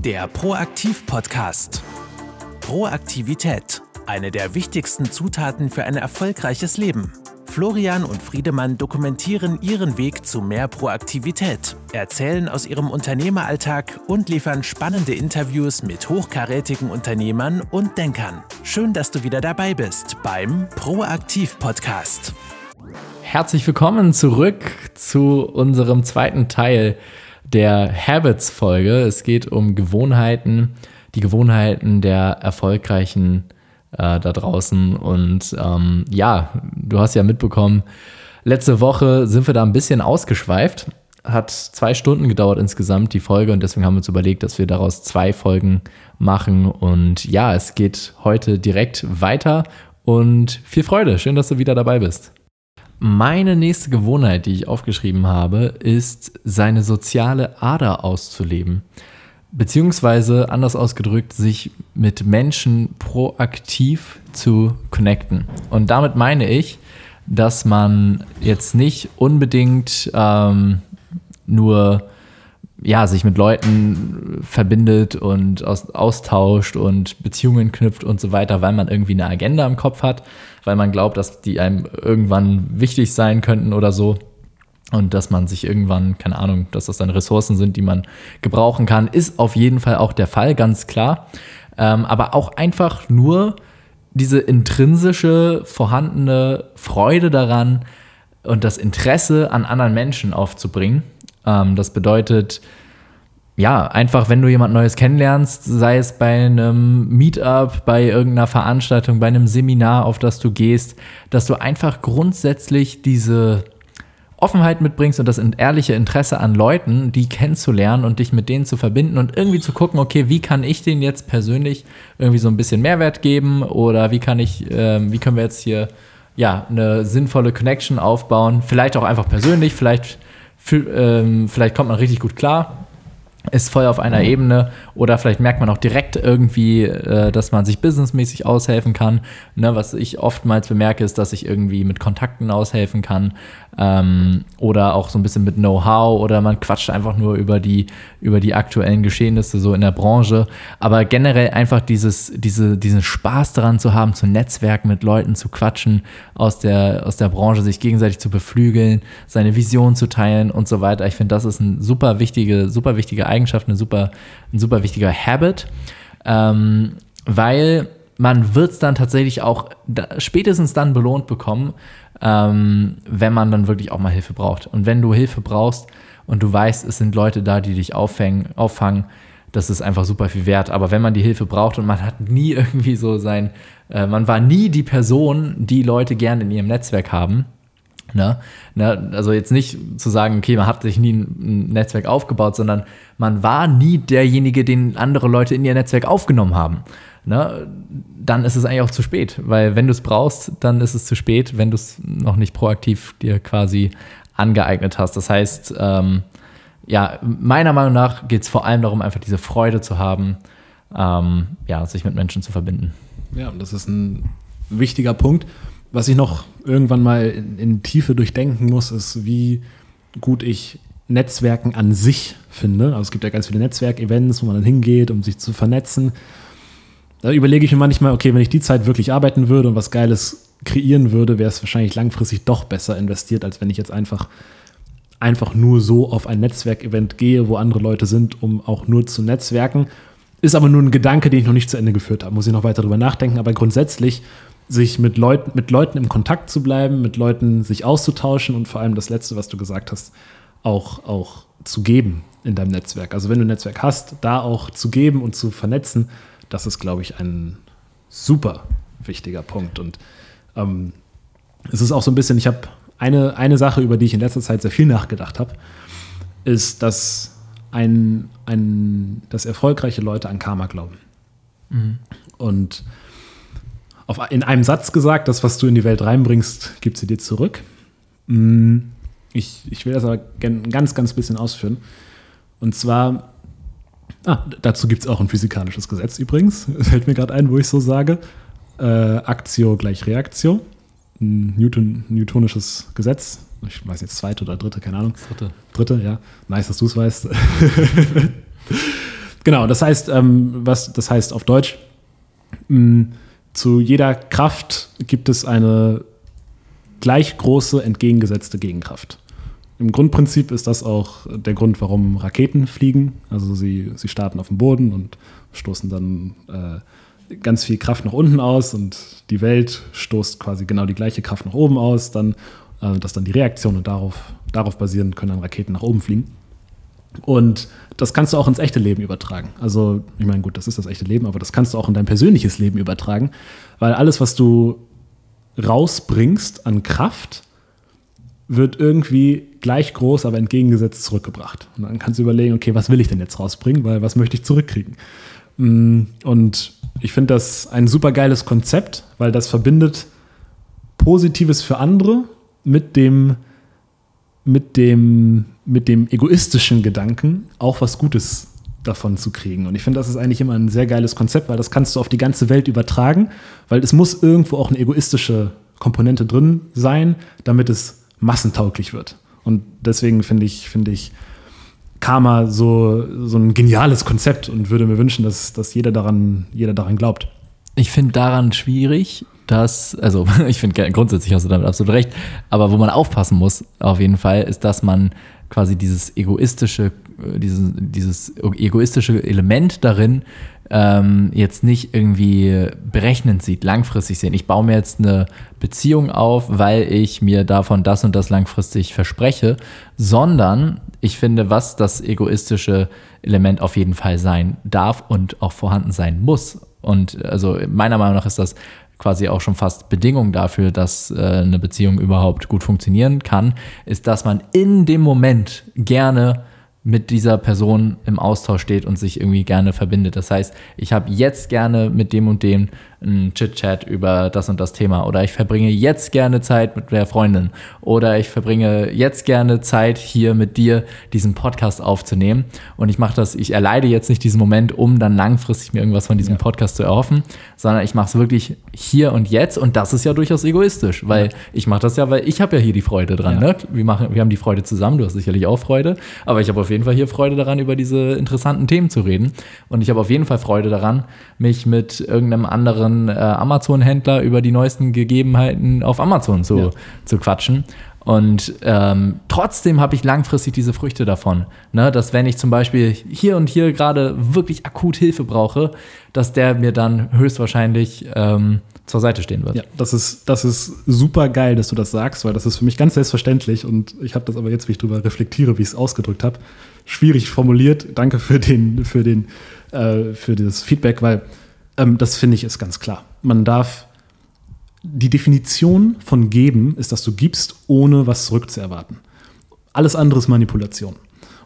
Der Proaktiv-Podcast. Proaktivität. Eine der wichtigsten Zutaten für ein erfolgreiches Leben. Florian und Friedemann dokumentieren ihren Weg zu mehr Proaktivität, erzählen aus ihrem Unternehmeralltag und liefern spannende Interviews mit hochkarätigen Unternehmern und Denkern. Schön, dass du wieder dabei bist beim Proaktiv-Podcast. Herzlich willkommen zurück zu unserem zweiten Teil der Habits-Folge. Es geht um Gewohnheiten, die Gewohnheiten der erfolgreichen äh, da draußen. Und ähm, ja, du hast ja mitbekommen, letzte Woche sind wir da ein bisschen ausgeschweift. Hat zwei Stunden gedauert insgesamt die Folge und deswegen haben wir uns überlegt, dass wir daraus zwei Folgen machen. Und ja, es geht heute direkt weiter und viel Freude. Schön, dass du wieder dabei bist. Meine nächste Gewohnheit, die ich aufgeschrieben habe, ist, seine soziale Ader auszuleben. Beziehungsweise, anders ausgedrückt, sich mit Menschen proaktiv zu connecten. Und damit meine ich, dass man jetzt nicht unbedingt ähm, nur ja, sich mit Leuten verbindet und aus, austauscht und Beziehungen knüpft und so weiter, weil man irgendwie eine Agenda im Kopf hat, weil man glaubt, dass die einem irgendwann wichtig sein könnten oder so. Und dass man sich irgendwann, keine Ahnung, dass das dann Ressourcen sind, die man gebrauchen kann, ist auf jeden Fall auch der Fall, ganz klar. Ähm, aber auch einfach nur diese intrinsische, vorhandene Freude daran und das Interesse an anderen Menschen aufzubringen. Ähm, das bedeutet, ja, einfach, wenn du jemand Neues kennenlernst, sei es bei einem Meetup, bei irgendeiner Veranstaltung, bei einem Seminar, auf das du gehst, dass du einfach grundsätzlich diese Offenheit mitbringst und das ehrliche Interesse an Leuten, die kennenzulernen und dich mit denen zu verbinden und irgendwie zu gucken, okay, wie kann ich denen jetzt persönlich irgendwie so ein bisschen Mehrwert geben oder wie kann ich, äh, wie können wir jetzt hier ja eine sinnvolle Connection aufbauen, vielleicht auch einfach persönlich, vielleicht, ähm, vielleicht kommt man richtig gut klar ist voll auf einer Ebene oder vielleicht merkt man auch direkt irgendwie, äh, dass man sich businessmäßig aushelfen kann. Ne, was ich oftmals bemerke, ist, dass ich irgendwie mit Kontakten aushelfen kann ähm, oder auch so ein bisschen mit Know-how oder man quatscht einfach nur über die, über die aktuellen Geschehnisse so in der Branche. Aber generell einfach dieses, diese, diesen Spaß daran zu haben, zu netzwerken, mit Leuten zu quatschen aus der, aus der Branche, sich gegenseitig zu beflügeln, seine Vision zu teilen und so weiter. Ich finde, das ist ein super wichtige, super wichtige Eigenschaft, eine super, ein super wichtiger Habit. Ähm, weil man wird es dann tatsächlich auch da, spätestens dann belohnt bekommen, ähm, wenn man dann wirklich auch mal Hilfe braucht. Und wenn du Hilfe brauchst und du weißt, es sind Leute da, die dich auffängen, auffangen, das ist einfach super viel wert. Aber wenn man die Hilfe braucht und man hat nie irgendwie so sein, äh, man war nie die Person, die Leute gerne in ihrem Netzwerk haben, Ne? Ne? Also jetzt nicht zu sagen, okay, man hat sich nie ein Netzwerk aufgebaut, sondern man war nie derjenige, den andere Leute in ihr Netzwerk aufgenommen haben. Ne? Dann ist es eigentlich auch zu spät, weil wenn du es brauchst, dann ist es zu spät, wenn du es noch nicht proaktiv dir quasi angeeignet hast. Das heißt, ähm, ja, meiner Meinung nach geht es vor allem darum, einfach diese Freude zu haben, ähm, ja, sich mit Menschen zu verbinden. Ja, das ist ein wichtiger Punkt. Was ich noch irgendwann mal in, in Tiefe durchdenken muss, ist, wie gut ich Netzwerken an sich finde. Also es gibt ja ganz viele Netzwerkevents, wo man dann hingeht, um sich zu vernetzen. Da überlege ich mir manchmal, okay, wenn ich die Zeit wirklich arbeiten würde und was Geiles kreieren würde, wäre es wahrscheinlich langfristig doch besser investiert, als wenn ich jetzt einfach, einfach nur so auf ein Netzwerkevent gehe, wo andere Leute sind, um auch nur zu netzwerken. Ist aber nur ein Gedanke, den ich noch nicht zu Ende geführt habe. Muss ich noch weiter drüber nachdenken. Aber grundsätzlich sich mit Leuten, mit Leuten im Kontakt zu bleiben, mit Leuten sich auszutauschen und vor allem das Letzte, was du gesagt hast, auch, auch zu geben in deinem Netzwerk. Also wenn du ein Netzwerk hast, da auch zu geben und zu vernetzen, das ist, glaube ich, ein super wichtiger Punkt. Und ähm, es ist auch so ein bisschen, ich habe eine, eine Sache, über die ich in letzter Zeit sehr viel nachgedacht habe, ist, dass ein, ein, dass erfolgreiche Leute an Karma glauben. Mhm. Und auf, in einem Satz gesagt, das, was du in die Welt reinbringst, gibt sie dir zurück. Mm, ich, ich will das aber ein ganz, ganz bisschen ausführen. Und zwar, ah, dazu gibt es auch ein physikalisches Gesetz übrigens, fällt mir gerade ein, wo ich so sage. Äh, Aktio gleich Reaktio. Ein Newton, Newtonisches Gesetz. Ich weiß jetzt zweite oder dritte, keine Ahnung. Dritte. Dritte, ja. Nice, dass du es weißt. Genau, das heißt, ähm, was das heißt auf Deutsch, mh, zu jeder Kraft gibt es eine gleich große entgegengesetzte Gegenkraft. Im Grundprinzip ist das auch der Grund, warum Raketen fliegen. Also sie, sie starten auf dem Boden und stoßen dann äh, ganz viel Kraft nach unten aus und die Welt stoßt quasi genau die gleiche Kraft nach oben aus. Dann, äh, das ist dann die Reaktion und darauf, darauf basierend können dann Raketen nach oben fliegen. Und das kannst du auch ins echte Leben übertragen. Also, ich meine, gut, das ist das echte Leben, aber das kannst du auch in dein persönliches Leben übertragen, weil alles, was du rausbringst an Kraft, wird irgendwie gleich groß, aber entgegengesetzt zurückgebracht. Und dann kannst du überlegen, okay, was will ich denn jetzt rausbringen, weil was möchte ich zurückkriegen? Mm, und ich finde das ein super geiles Konzept, weil das verbindet Positives für andere mit dem, mit dem, mit dem egoistischen Gedanken, auch was Gutes davon zu kriegen. Und ich finde, das ist eigentlich immer ein sehr geiles Konzept, weil das kannst du auf die ganze Welt übertragen, weil es muss irgendwo auch eine egoistische Komponente drin sein, damit es massentauglich wird. Und deswegen finde ich, finde ich Karma so, so ein geniales Konzept und würde mir wünschen, dass, dass jeder, daran, jeder daran glaubt. Ich finde daran schwierig, dass, also ich finde grundsätzlich hast du damit absolut recht, aber wo man aufpassen muss, auf jeden Fall, ist, dass man quasi dieses egoistische, äh, dieses, dieses egoistische Element darin ähm, jetzt nicht irgendwie berechnend sieht, langfristig sehen. Ich baue mir jetzt eine Beziehung auf, weil ich mir davon das und das langfristig verspreche, sondern ich finde, was das egoistische Element auf jeden Fall sein darf und auch vorhanden sein muss. Und also meiner Meinung nach ist das quasi auch schon fast Bedingung dafür, dass äh, eine Beziehung überhaupt gut funktionieren kann, ist, dass man in dem Moment gerne mit dieser Person im Austausch steht und sich irgendwie gerne verbindet. Das heißt, ich habe jetzt gerne mit dem und dem einen Chit-Chat über das und das Thema oder ich verbringe jetzt gerne Zeit mit der Freundin oder ich verbringe jetzt gerne Zeit hier mit dir diesen Podcast aufzunehmen und ich mache das, ich erleide jetzt nicht diesen Moment, um dann langfristig mir irgendwas von diesem ja. Podcast zu erhoffen, sondern ich mache es wirklich hier und jetzt und das ist ja durchaus egoistisch, weil ja. ich mache das ja, weil ich habe ja hier die Freude dran. Ja. Ne? Wir, machen, wir haben die Freude zusammen, du hast sicherlich auch Freude, aber ich habe auf jeden Fall hier Freude daran, über diese interessanten Themen zu reden und ich habe auf jeden Fall Freude daran, mich mit irgendeinem anderen anderen äh, Amazon-Händler über die neuesten Gegebenheiten auf Amazon zu, ja. zu quatschen. Und ähm, trotzdem habe ich langfristig diese Früchte davon. Ne? Dass wenn ich zum Beispiel hier und hier gerade wirklich akut Hilfe brauche, dass der mir dann höchstwahrscheinlich ähm, zur Seite stehen wird. Ja, das ist, das ist super geil, dass du das sagst, weil das ist für mich ganz selbstverständlich und ich habe das aber jetzt, wie ich darüber reflektiere, wie ich es ausgedrückt habe, schwierig formuliert. Danke für den, für den, äh, für das Feedback, weil ähm, das finde ich ist ganz klar. Man darf die Definition von geben ist, dass du gibst, ohne was zurückzuerwarten. Alles andere ist Manipulation.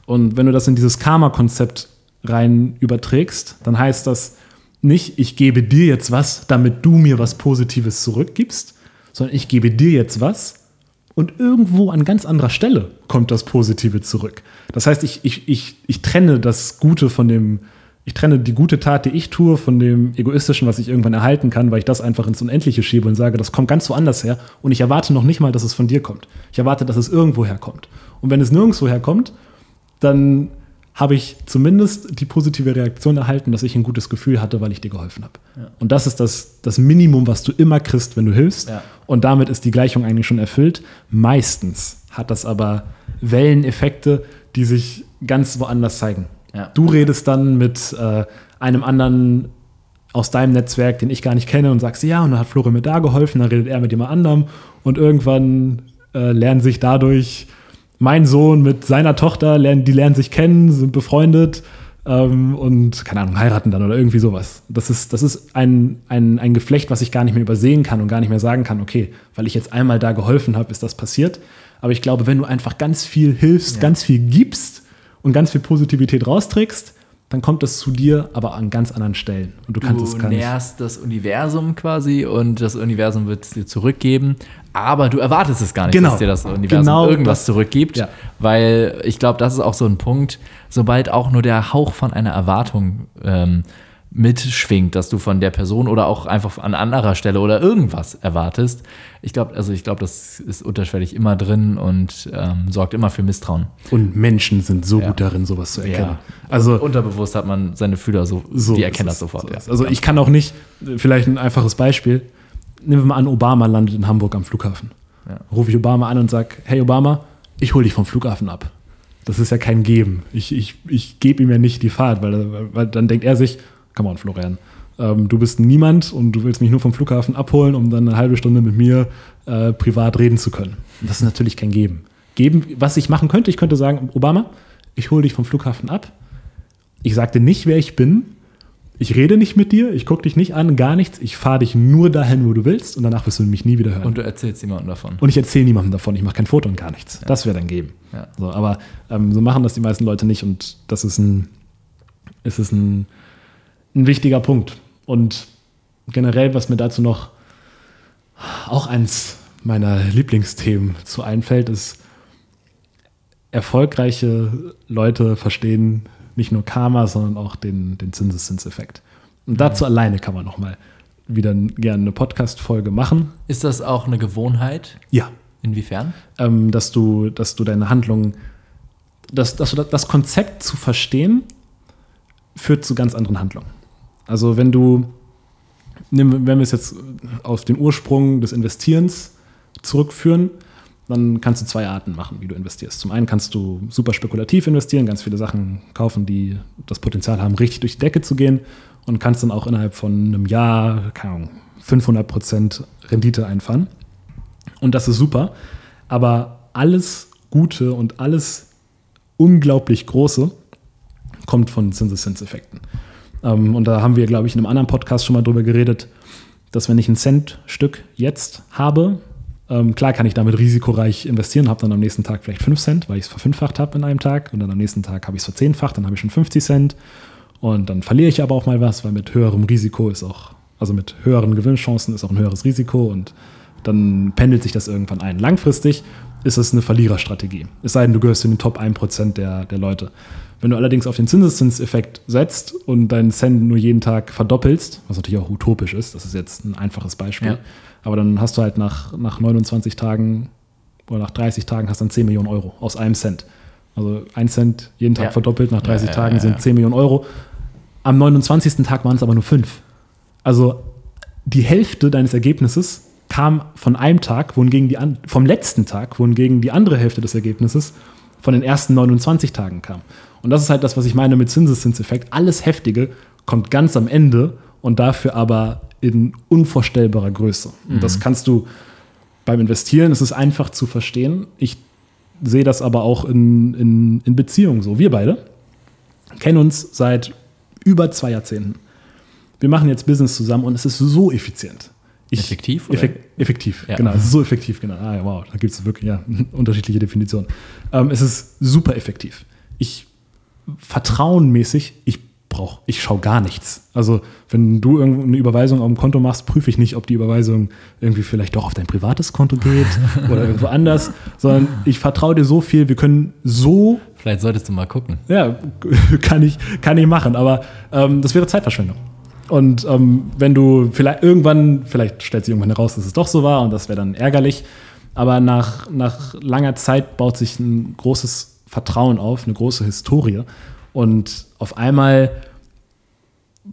Und wenn du das in dieses Karma-Konzept rein überträgst, dann heißt das nicht, ich gebe dir jetzt was, damit du mir was Positives zurückgibst, sondern ich gebe dir jetzt was und irgendwo an ganz anderer Stelle kommt das Positive zurück. Das heißt, ich, ich, ich, ich trenne das Gute von dem, ich trenne die gute Tat, die ich tue, von dem Egoistischen, was ich irgendwann erhalten kann, weil ich das einfach ins Unendliche schiebe und sage, das kommt ganz woanders her und ich erwarte noch nicht mal, dass es von dir kommt. Ich erwarte, dass es irgendwo herkommt. Und wenn es nirgendwo herkommt, dann habe ich zumindest die positive Reaktion erhalten, dass ich ein gutes Gefühl hatte, weil ich dir geholfen habe. Ja. Und das ist das, das Minimum, was du immer kriegst, wenn du hilfst. Ja. Und damit ist die Gleichung eigentlich schon erfüllt. Meistens hat das aber Welleneffekte, die sich ganz woanders zeigen. Ja. Du redest dann mit äh, einem anderen aus deinem Netzwerk, den ich gar nicht kenne, und sagst, ja, und dann hat Florian mir da geholfen, dann redet er mit jemand anderem und irgendwann äh, lernen sich dadurch mein Sohn mit seiner Tochter, lernen, die lernen sich kennen, sind befreundet ähm, und, keine Ahnung, heiraten dann oder irgendwie sowas. Das ist, das ist ein, ein, ein Geflecht, was ich gar nicht mehr übersehen kann und gar nicht mehr sagen kann, okay, weil ich jetzt einmal da geholfen habe, ist das passiert. Aber ich glaube, wenn du einfach ganz viel hilfst, ja. ganz viel gibst, und ganz viel Positivität rausträgst, dann kommt das zu dir, aber an ganz anderen Stellen. Und du kannst du es gar nicht. Du nährst das Universum quasi und das Universum wird es dir zurückgeben, aber du erwartest es gar nicht, genau. dass dir das Universum genau irgendwas das. zurückgibt, ja. weil ich glaube, das ist auch so ein Punkt, sobald auch nur der Hauch von einer Erwartung ähm, mitschwingt, dass du von der Person oder auch einfach an anderer Stelle oder irgendwas erwartest. Ich glaube, also ich glaube, das ist unterschwellig immer drin und ähm, sorgt immer für Misstrauen. Und Menschen sind so Ja. gut darin, sowas zu erkennen. Ja. Also Und unterbewusst hat man seine Fühler so, so die erkennen das sofort. So ja. Also ich kann auch nicht, vielleicht ein einfaches Beispiel. Nehmen wir mal an, Obama landet in Hamburg am Flughafen. Rufe ich Obama an und sage, hey Obama, ich hole dich vom Flughafen ab. Das ist ja kein Geben. Ich, ich, ich gebe ihm ja nicht die Fahrt, weil, weil dann denkt er sich, come on, Florian, ähm, du bist niemand und du willst mich nur vom Flughafen abholen, um dann eine halbe Stunde mit mir äh, privat reden zu können. Das ist natürlich kein Geben. Geben, was ich machen könnte, ich könnte sagen, Obama, ich hole dich vom Flughafen ab. Ich sagte nicht, wer ich bin. Ich rede nicht mit dir, ich gucke dich nicht an, gar nichts. Ich fahre dich nur dahin, wo du willst und danach wirst du mich nie wieder hören. Und du erzählst jemandem davon. Und ich erzähle niemandem davon, ich mache kein Foto und gar nichts. Das wäre dann geben. Ja. So, aber ähm, so machen das die meisten Leute nicht und das ist ein, es ist ein, ein wichtiger Punkt. Und generell, was mir dazu noch auch eins meiner Lieblingsthemen zu einfällt, ist, erfolgreiche Leute verstehen nicht nur Karma, sondern auch den, den Zinseszinseffekt. Und dazu alleine kann man noch mal wieder gerne eine Podcast-Folge machen. Ist das auch eine Gewohnheit? Ja, Inwiefern? ähm, dass, du, dass du deine Handlungen, dass, dass das Konzept zu verstehen, führt zu ganz anderen Handlungen. Also wenn du, wenn wir es jetzt auf den Ursprung des Investierens zurückführen, dann kannst du zwei Arten machen, wie du investierst. Zum einen kannst du super spekulativ investieren, ganz viele Sachen kaufen, die das Potenzial haben, richtig durch die Decke zu gehen und kannst dann auch innerhalb von einem Jahr, keine Ahnung, 500% Rendite einfahren. Und das ist super. Aber alles Gute und alles unglaublich Große kommt von Zinseszinseffekten. Ähm, und da haben wir, glaube ich, in einem anderen Podcast schon mal drüber geredet, dass wenn ich ein Cent-Stück jetzt habe, ähm, klar kann ich damit risikoreich investieren, habe dann am nächsten Tag vielleicht 5 Cent, weil ich es verfünffacht habe in einem Tag. Und dann am nächsten Tag habe ich es verzehnfacht, dann habe ich schon 50 Cent. Und dann verliere ich aber auch mal was, weil mit höherem Risiko ist auch, also mit höheren Gewinnchancen ist auch ein höheres Risiko und dann pendelt sich das irgendwann ein. Langfristig ist es eine Verliererstrategie. Es sei denn, du gehörst zu den Top 1% der, der Leute. Wenn du allerdings auf den Zinseszinseffekt setzt und deinen Cent nur jeden Tag verdoppelst, was natürlich auch utopisch ist, das ist jetzt ein einfaches Beispiel, Ja. aber dann hast du halt nach, nach 29 Tagen oder nach 30 Tagen hast dann 10 Millionen Euro aus einem Cent. Also ein Cent jeden Tag Ja. verdoppelt, nach 30 Ja, Tagen sind ja. 10 Millionen Euro. Am 29. Tag waren es aber nur 5. Also die Hälfte deines Ergebnisses kam von einem Tag, wohingegen die vom letzten Tag, wohingegen die andere Hälfte des Ergebnisses von den ersten 29 Tagen kam. Und das ist halt das, was ich meine mit Zinseszinseffekt. Alles Heftige kommt ganz am Ende und dafür aber in unvorstellbarer Größe. Und das kannst du beim Investieren, es ist einfach zu verstehen. Ich sehe das aber auch in, in, in Beziehungen so. Wir beide kennen uns seit über zwei Jahrzehnten. Wir machen jetzt Business zusammen und es ist so effizient. Ich, Effektiv, oder? Effek effektiv, Ja. genau. Es ist so effektiv, genau. Ah, wow, da gibt es wirklich ja, unterschiedliche Definitionen. Ähm, es ist super effektiv. Ich vertrauenmäßig, ich brauche, ich schaue gar nichts. Also, wenn du eine Überweisung auf dem Konto machst, prüfe ich nicht, ob die Überweisung irgendwie vielleicht doch auf dein privates Konto geht oder irgendwo anders, sondern ich vertraue dir so viel, wir können so Vielleicht solltest du mal gucken. ja, kann ich, kann ich machen, aber ähm, das wäre Zeitverschwendung. Und ähm, wenn du vielleicht irgendwann, vielleicht stellt sich irgendwann heraus, dass es doch so war und das wäre dann ärgerlich, aber nach, nach langer Zeit baut sich ein großes Vertrauen auf, eine große Historie und auf einmal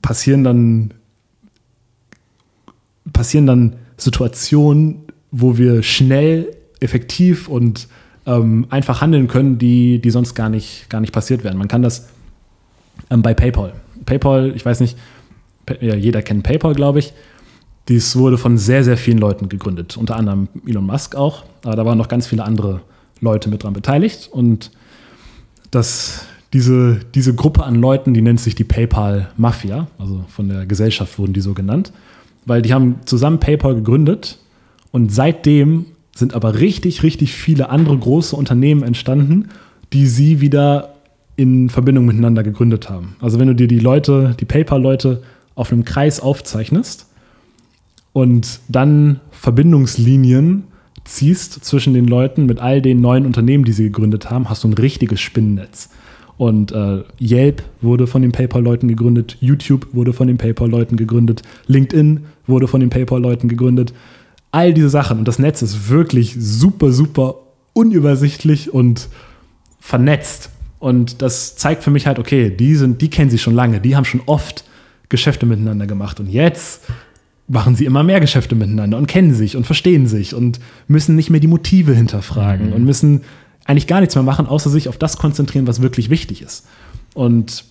passieren dann passieren dann Situationen, wo wir schnell, effektiv und ähm, einfach handeln können, die, die sonst gar nicht, gar nicht passiert wären. Man kann das ähm, bei PayPal. PayPal, ich weiß nicht, ja, jeder kennt PayPal, glaube ich. Dies wurde von sehr, sehr vielen Leuten gegründet, unter anderem Elon Musk auch, aber da waren noch ganz viele andere Leute mit dran beteiligt und das, diese, diese Gruppe an Leuten, die nennt sich die PayPal Mafia, also von der Gesellschaft wurden die so genannt, weil die haben zusammen PayPal gegründet und seitdem sind aber richtig, richtig viele andere große Unternehmen entstanden, die sie wieder in Verbindung miteinander gegründet haben. Also wenn du dir die Leute, die PayPal-Leute auf einem Kreis aufzeichnest und dann Verbindungslinien ziehst zwischen den Leuten mit all den neuen Unternehmen, die sie gegründet haben, hast du ein richtiges Spinnennetz. Und äh, Yelp wurde von den PayPal-Leuten gegründet, YouTube wurde von den PayPal-Leuten gegründet, LinkedIn wurde von den PayPal-Leuten gegründet. All diese Sachen. Und das Netz ist wirklich super, super unübersichtlich und vernetzt. Und das zeigt für mich halt, okay, die, sind, die kennen sich schon lange, die haben schon oft Geschäfte miteinander gemacht. Und jetzt machen sie immer mehr Geschäfte miteinander und kennen sich und verstehen sich und müssen nicht mehr die Motive hinterfragen mhm. und müssen eigentlich gar nichts mehr machen, außer sich auf das konzentrieren, was wirklich wichtig ist. Und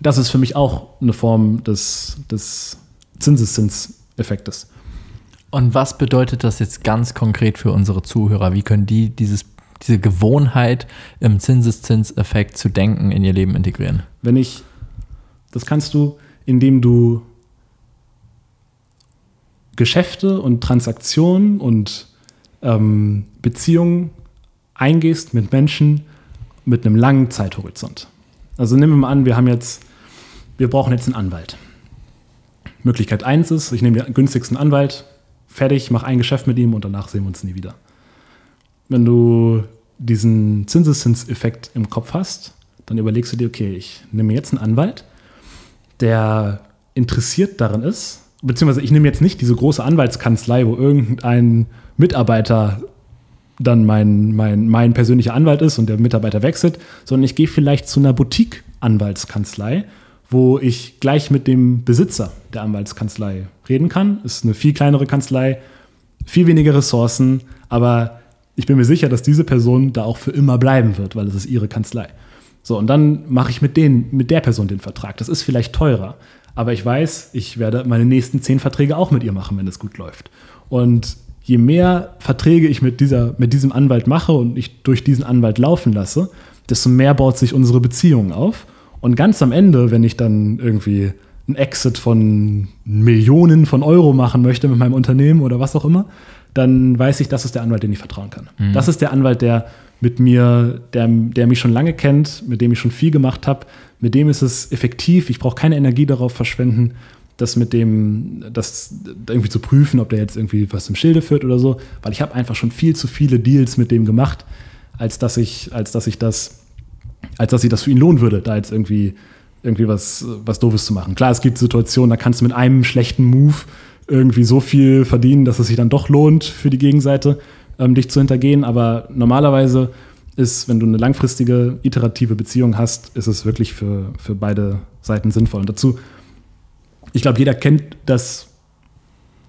das ist für mich auch eine Form des, des Zinseszinseffektes. Und was bedeutet das jetzt ganz konkret für unsere Zuhörer? Wie können die dieses, diese Gewohnheit im Zinseszinseffekt zu denken in ihr Leben integrieren? Wenn ich, das kannst du, indem du Geschäfte und Transaktionen und ähm, Beziehungen eingehst mit Menschen mit einem langen Zeithorizont. Also nehmen wir mal an, wir haben jetzt, wir brauchen jetzt einen Anwalt. Möglichkeit 1 ist, ich nehme den günstigsten Anwalt, fertig, mache ein Geschäft mit ihm und danach sehen wir uns nie wieder. Wenn du diesen Zinseszinseffekt im Kopf hast, dann überlegst du dir, okay, ich nehme jetzt einen Anwalt, der interessiert daran ist, beziehungsweise ich nehme jetzt nicht diese große Anwaltskanzlei, wo irgendein Mitarbeiter dann mein, mein, mein persönlicher Anwalt ist und der Mitarbeiter wechselt, sondern ich gehe vielleicht zu einer Boutique-Anwaltskanzlei, wo ich gleich mit dem Besitzer der Anwaltskanzlei reden kann. Ist eine viel kleinere Kanzlei, viel weniger Ressourcen, aber ich bin mir sicher, dass diese Person da auch für immer bleiben wird, weil es ist ihre Kanzlei. So, und dann mache ich mit, denen, mit der Person den Vertrag. Das ist vielleicht teurer, aber ich weiß, ich werde meine nächsten zehn Verträge auch mit ihr machen, wenn es gut läuft. Und je mehr Verträge ich mit, dieser, mit diesem Anwalt mache und ich durch diesen Anwalt laufen lasse, desto mehr baut sich unsere Beziehung auf. Und ganz am Ende, wenn ich dann irgendwie einen Exit von Millionen von Euro machen möchte mit meinem Unternehmen oder was auch immer, dann weiß ich, das ist der Anwalt, den ich vertrauen kann. Mhm. Das ist der Anwalt, der mit mir, der, der mich schon lange kennt, mit dem ich schon viel gemacht habe. Mit dem ist es effektiv. Ich brauche keine Energie darauf verschwenden, das mit dem, das irgendwie zu prüfen, ob der jetzt irgendwie was im Schilde führt oder so, weil ich habe einfach schon viel zu viele Deals mit dem gemacht, als dass ich, als dass ich das, als dass ich das für ihn lohnen würde, da jetzt irgendwie irgendwie was, was Doofes zu machen. Klar, es gibt Situationen, da kannst du mit einem schlechten Move irgendwie so viel verdienen, dass es sich dann doch lohnt für die Gegenseite, ähm, dich zu hintergehen. Aber normalerweise ist, wenn du eine langfristige, iterative Beziehung hast, ist es wirklich für, für beide Seiten sinnvoll. Und dazu ich glaube, jeder kennt das,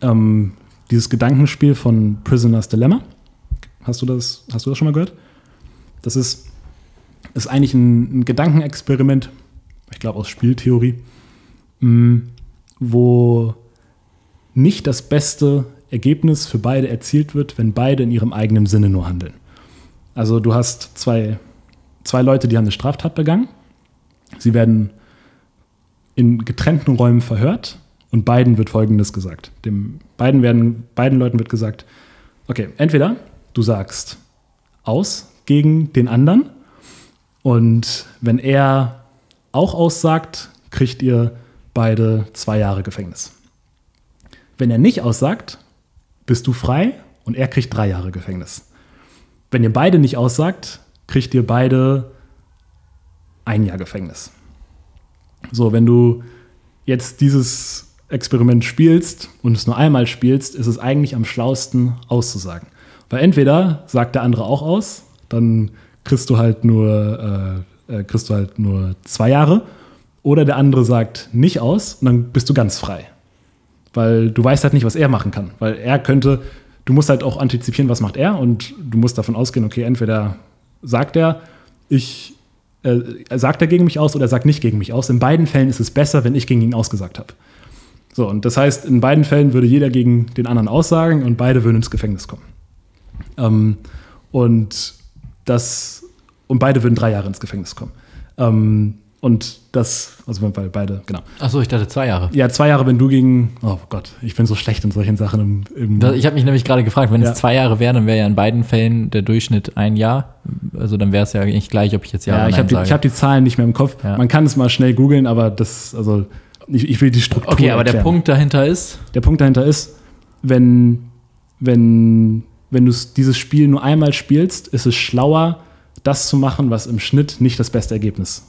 ähm, dieses Gedankenspiel von Prisoner's Dilemma. Hast du das, hast du das schon mal gehört? Das ist, ist eigentlich ein, ein Gedankenexperiment, ich glaube aus Spieltheorie, mh, mm, wo nicht das beste Ergebnis für beide erzielt wird, wenn beide in ihrem eigenen Sinne nur handeln. Also du hast zwei, zwei Leute, die haben eine Straftat begangen. Sie werden in getrennten Räumen verhört und beiden wird Folgendes gesagt. Dem, beiden, werden, beiden Leuten wird gesagt, okay, entweder du sagst aus gegen den anderen und wenn er auch aussagt, kriegt ihr beide zwei Jahre Gefängnis. Wenn er nicht aussagt, bist du frei und er kriegt drei Jahre Gefängnis. Wenn ihr beide nicht aussagt, kriegt ihr beide ein Jahr Gefängnis. So, wenn du jetzt dieses Experiment spielst und es nur einmal spielst, ist es eigentlich am schlausten auszusagen. Weil entweder sagt der andere auch aus, dann kriegst du halt nur, äh, äh, kriegst du halt nur zwei Jahre, oder der andere sagt nicht aus und dann bist du ganz frei. Weil du weißt halt nicht, was er machen kann. Weil er könnte, du musst halt auch antizipieren, was macht er und du musst davon ausgehen, okay, entweder sagt er, ich äh, sagt er gegen mich aus oder er sagt nicht gegen mich aus. In beiden Fällen ist es besser, wenn ich gegen ihn ausgesagt habe. So, und das heißt, in beiden Fällen würde jeder gegen den anderen aussagen und beide würden ins Gefängnis kommen. Ähm, und das, und beide würden drei Jahre ins Gefängnis kommen. Ähm, und das, also weil beide, genau. Achso, ich dachte zwei Jahre. Ja, zwei Jahre, wenn du gegen, oh Gott, ich bin so schlecht in solchen Sachen. Im, im das, ich habe mich nämlich gerade gefragt, wenn ja. es zwei Jahre wären, dann wäre ja in beiden Fällen der Durchschnitt ein Jahr. Also dann wäre es ja eigentlich gleich, ob ich jetzt Jahr ja, ich habe die, hab die Zahlen nicht mehr im Kopf. Ja. Man kann es mal schnell googeln, aber das, also ich, ich will die Struktur Okay, aber erklären. der Punkt dahinter ist? Der Punkt dahinter ist, wenn, wenn, wenn du dieses Spiel nur einmal spielst, ist es schlauer, das zu machen, was im Schnitt nicht das beste Ergebnis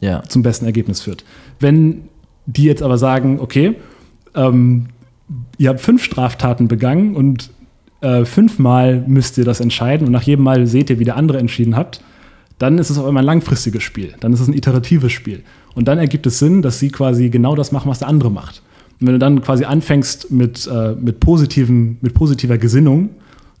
Ja. zum besten Ergebnis führt. Wenn die jetzt aber sagen, okay, ähm, ihr habt fünf Straftaten begangen und äh, fünfmal müsst ihr das entscheiden und nach jedem Mal seht ihr, wie der andere entschieden habt, dann ist es auf einmal ein langfristiges Spiel. Dann ist es ein iteratives Spiel. Und dann ergibt es Sinn, dass sie quasi genau das machen, was der andere macht. Und wenn du dann quasi anfängst, mit, äh, mit, positiven, mit positiver Gesinnung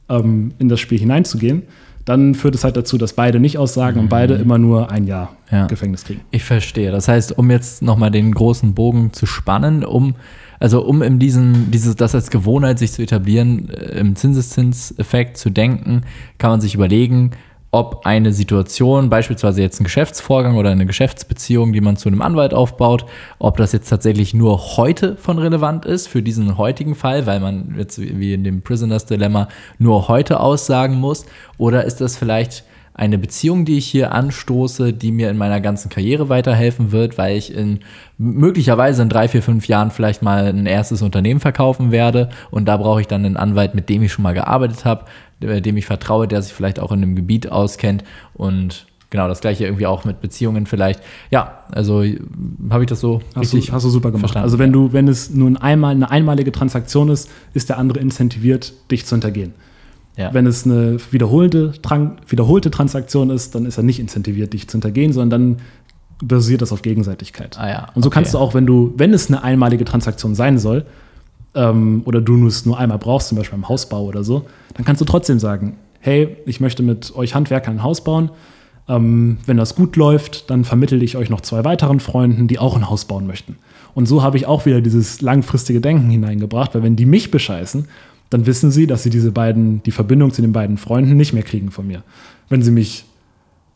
ähm, in das Spiel hineinzugehen, dann führt es halt dazu, dass beide nicht aussagen und beide immer nur ein Jahr Ja. Gefängnis kriegen. Ich verstehe. Das heißt, um jetzt nochmal den großen Bogen zu spannen, um, also um in diesem, dieses, das als Gewohnheit sich zu etablieren, äh, im Zinseszinseffekt zu denken, kann man sich überlegen, ob eine Situation, beispielsweise jetzt ein Geschäftsvorgang oder eine Geschäftsbeziehung, die man zu einem Anwalt aufbaut, ob das jetzt tatsächlich nur heute von relevant ist für diesen heutigen Fall, weil man jetzt wie in dem Prisoners Dilemma nur heute aussagen muss, oder ist das vielleicht eine Beziehung, die ich hier anstoße, die mir in meiner ganzen Karriere weiterhelfen wird, weil ich in möglicherweise in drei, vier, fünf Jahren vielleicht mal ein erstes Unternehmen verkaufen werde und da brauche ich dann einen Anwalt, mit dem ich schon mal gearbeitet habe, dem ich vertraue, der sich vielleicht auch in dem Gebiet auskennt und genau das gleiche irgendwie auch mit Beziehungen vielleicht. Ja, also habe ich das so Hast du, hast du super gemacht. verstanden. Also wenn du, wenn es nur ein einmal, eine einmalige Transaktion ist, ist der andere incentiviert, dich zu hintergehen. ja. Wenn es eine wiederholte, wiederholte Transaktion ist, dann ist er nicht incentiviert, dich zu hintergehen, sondern dann basiert das auf Gegenseitigkeit. Ah ja, Und so okay. kannst du auch, wenn du, wenn es eine einmalige Transaktion sein soll, ähm, oder du es nur einmal brauchst, zum Beispiel beim Hausbau oder so, dann kannst du trotzdem sagen, hey, ich möchte mit euch Handwerkern ein Haus bauen. Ähm, wenn das gut läuft, dann vermittle ich euch noch zwei weiteren Freunden, die auch ein Haus bauen möchten. Und so habe ich auch wieder dieses langfristige Denken hineingebracht, weil wenn die mich bescheißen, dann wissen sie, dass sie diese beiden, die Verbindung zu den beiden Freunden nicht mehr kriegen von mir. Wenn sie mich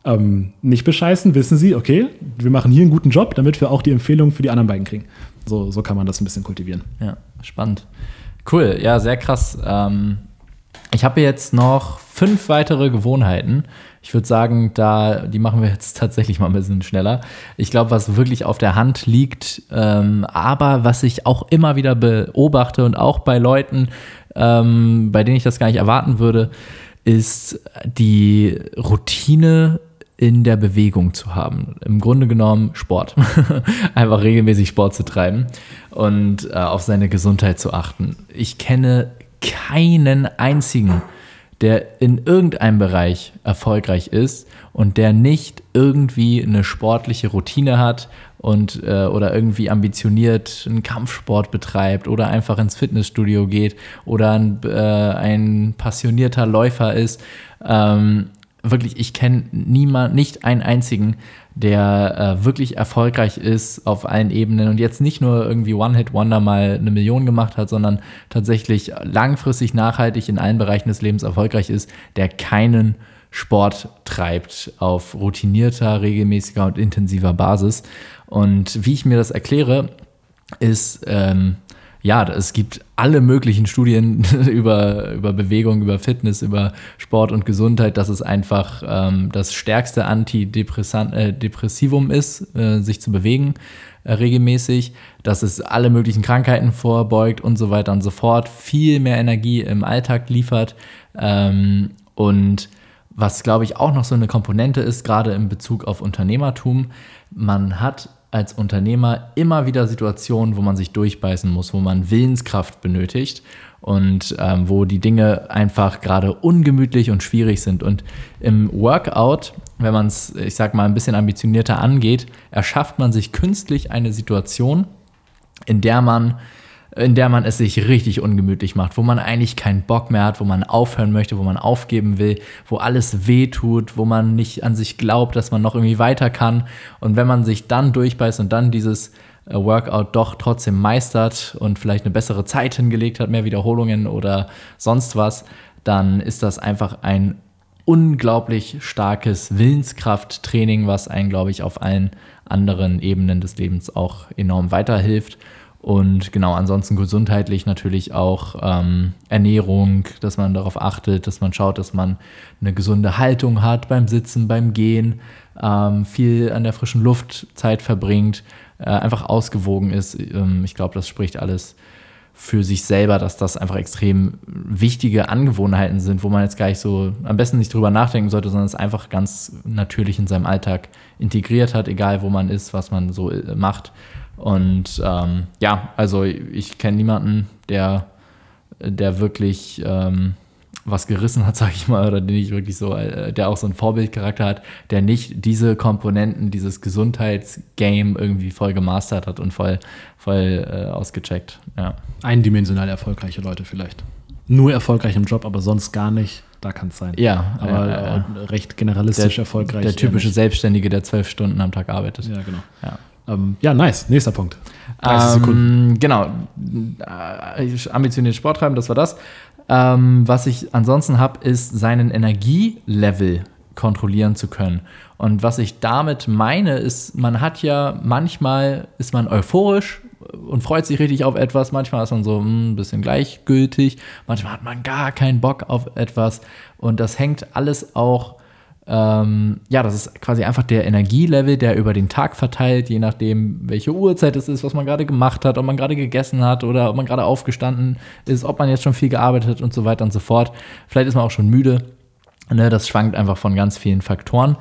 ähm, nicht bescheißen, wissen sie, okay, wir machen hier einen guten Job, damit wir auch die Empfehlung für die anderen beiden kriegen. So, so kann man das ein bisschen kultivieren. Ja, spannend. Cool, ja, sehr krass. Ähm, ich habe jetzt noch fünf weitere Gewohnheiten. Ich würde sagen, da, die machen wir jetzt tatsächlich mal ein bisschen schneller. Ich glaube, was wirklich auf der Hand liegt, ähm, aber was ich auch immer wieder beobachte und auch bei Leuten, ähm, bei denen ich das gar nicht erwarten würde, ist die Routine in der Bewegung zu haben. Im Grunde genommen Sport. Einfach regelmäßig Sport zu treiben und äh, auf seine Gesundheit zu achten. Ich kenne keinen einzigen, der in irgendeinem Bereich erfolgreich ist und der nicht irgendwie eine sportliche Routine hat und äh, oder irgendwie ambitioniert einen Kampfsport betreibt oder einfach ins Fitnessstudio geht oder ein, äh, ein passionierter Läufer ist. Ähm, wirklich, ich kenne niemand, nicht einen einzigen, der äh, wirklich erfolgreich ist auf allen Ebenen und jetzt nicht nur irgendwie One-Hit-Wonder mal eine Million gemacht hat, sondern tatsächlich langfristig nachhaltig in allen Bereichen des Lebens erfolgreich ist, der keinen Sport treibt auf routinierter, regelmäßiger und intensiver Basis. Und wie ich mir das erkläre, ist, ähm, ja, es gibt alle möglichen Studien über, über Bewegung, über Fitness, über Sport und Gesundheit, dass es einfach ähm, das stärkste Antidepressivum ist, äh, sich zu bewegen äh, regelmäßig, dass es alle möglichen Krankheiten vorbeugt und so weiter und so fort, viel mehr Energie im Alltag liefert ähm, und was, glaube ich, auch noch so eine Komponente ist, gerade in Bezug auf Unternehmertum, man hat als Unternehmer immer wieder Situationen, wo man sich durchbeißen muss, wo man Willenskraft benötigt und ähm, wo die Dinge einfach gerade ungemütlich und schwierig sind. Und im Workout, wenn man es, ich sag mal, ein bisschen ambitionierter angeht, erschafft man sich künstlich eine Situation, in der man in der man es sich richtig ungemütlich macht, wo man eigentlich keinen Bock mehr hat, wo man aufhören möchte, wo man aufgeben will, wo alles weh tut, wo man nicht an sich glaubt, dass man noch irgendwie weiter kann. Und wenn man sich dann durchbeißt und dann dieses äh, Workout doch trotzdem meistert und vielleicht eine bessere Zeit hingelegt hat, mehr Wiederholungen oder sonst was, dann ist das einfach ein unglaublich starkes Willenskrafttraining, was einen, glaube ich, auf allen anderen Ebenen des Lebens auch enorm weiterhilft. Und genau, ansonsten gesundheitlich natürlich auch ähm, Ernährung, dass man darauf achtet, dass man schaut, dass man eine gesunde Haltung hat beim Sitzen, beim Gehen, ähm, viel an der frischen Luft Zeit verbringt, äh, einfach ausgewogen ist. Ähm, ich glaube, das spricht alles für sich selber, dass das einfach extrem wichtige Angewohnheiten sind, wo man jetzt gar nicht so am besten nicht drüber nachdenken sollte, sondern es einfach ganz natürlich in seinem Alltag integriert hat, egal wo man ist, was man so äh, macht. Und ähm, ja, also ich kenne niemanden, der, der wirklich ähm, was gerissen hat, sag ich mal, oder den ich wirklich so, äh, der auch so einen Vorbildcharakter hat, der nicht diese Komponenten, dieses Gesundheitsgame irgendwie voll gemastert hat und voll, voll äh, ausgecheckt. Ja. Eindimensional erfolgreiche Leute vielleicht. Nur erfolgreich im Job, aber sonst gar nicht. Da kann es sein. Ja, aber ja, ja. recht generalistisch der, erfolgreich. Der typische Selbstständige, der zwölf Stunden am Tag arbeitet. Ja, genau. Ja. Ähm, ja, nice. Nächster Punkt. 30 ähm, Sekunden. Genau. Äh, ambitioniert Sport treiben, das war das. Ähm, was ich ansonsten habe, ist seinen Energielevel kontrollieren zu können. Und was ich damit meine, ist, man hat ja manchmal ist man euphorisch und freut sich richtig auf etwas, manchmal ist man so hm, ein bisschen gleichgültig, manchmal hat man gar keinen Bock auf etwas und das hängt alles auch ähm, ja, das ist quasi einfach der Energielevel, der über den Tag verteilt, je nachdem, welche Uhrzeit es ist, was man gerade gemacht hat, ob man gerade gegessen hat oder ob man gerade aufgestanden ist, ob man jetzt schon viel gearbeitet hat und so weiter und so fort. Vielleicht ist man auch schon müde. Ne, das schwankt einfach von ganz vielen Faktoren.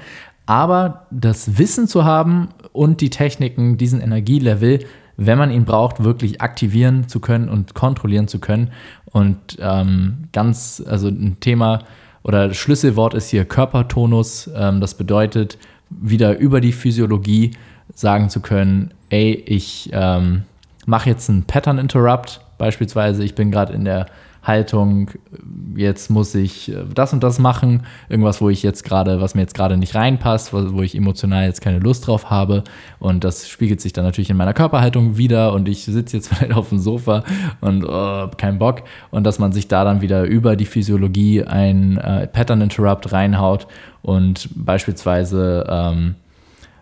Aber das Wissen zu haben und die Techniken, diesen Energielevel, wenn man ihn braucht, wirklich aktivieren zu können und kontrollieren zu können. Und ähm, ganz, also ein Thema, oder Schlüsselwort ist hier Körpertonus. Ähm, das bedeutet, wieder über die Physiologie sagen zu können, ey, ich ähm, mache jetzt einen Pattern Interrupt, beispielsweise, ich bin gerade in der Haltung, jetzt muss ich äh, das und das machen, irgendwas, wo ich jetzt gerade, was mir jetzt gerade nicht reinpasst, wo ich emotional jetzt keine Lust drauf habe. Und das spiegelt sich dann natürlich in meiner Körperhaltung wieder und ich sitze jetzt vielleicht auf dem Sofa und oh, kein Bock. Und dass man sich da dann wieder über die Physiologie ein äh, Pattern Interrupt reinhaut und beispielsweise ähm,